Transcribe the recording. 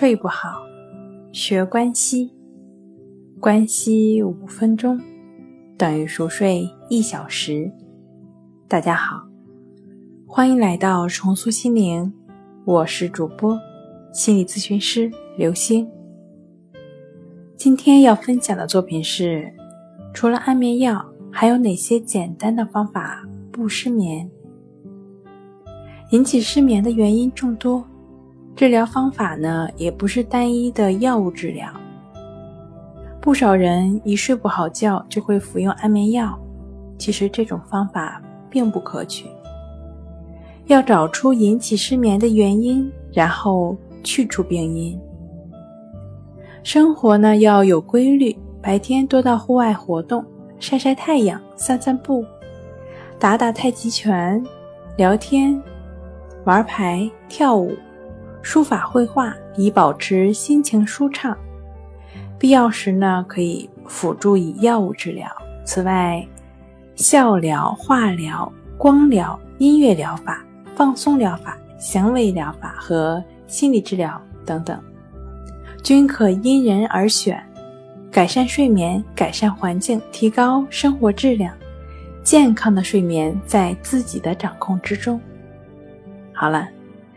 睡不好，学关西，关西五分钟等于熟睡一小时。大家好，欢迎来到重塑心灵，我是主播心理咨询师刘星。今天要分享的作品是：除了安眠药，还有哪些简单的方法不失眠？引起失眠的原因众多。治疗方法呢，也不是单一的药物治疗。不少人一睡不好觉就会服用安眠药，其实这种方法并不可取。要找出引起失眠的原因，然后去除病因。生活呢要有规律，白天多到户外活动，晒晒太阳，散散步，打打太极拳，聊天，玩牌，跳舞。书法绘画以保持心情舒畅，必要时呢可以辅助以药物治疗。此外，笑疗、化疗、光疗、音乐疗法、放松疗法、行为疗法和心理治疗等等，均可因人而选，改善睡眠，改善环境，提高生活质量。健康的睡眠在自己的掌控之中。好了。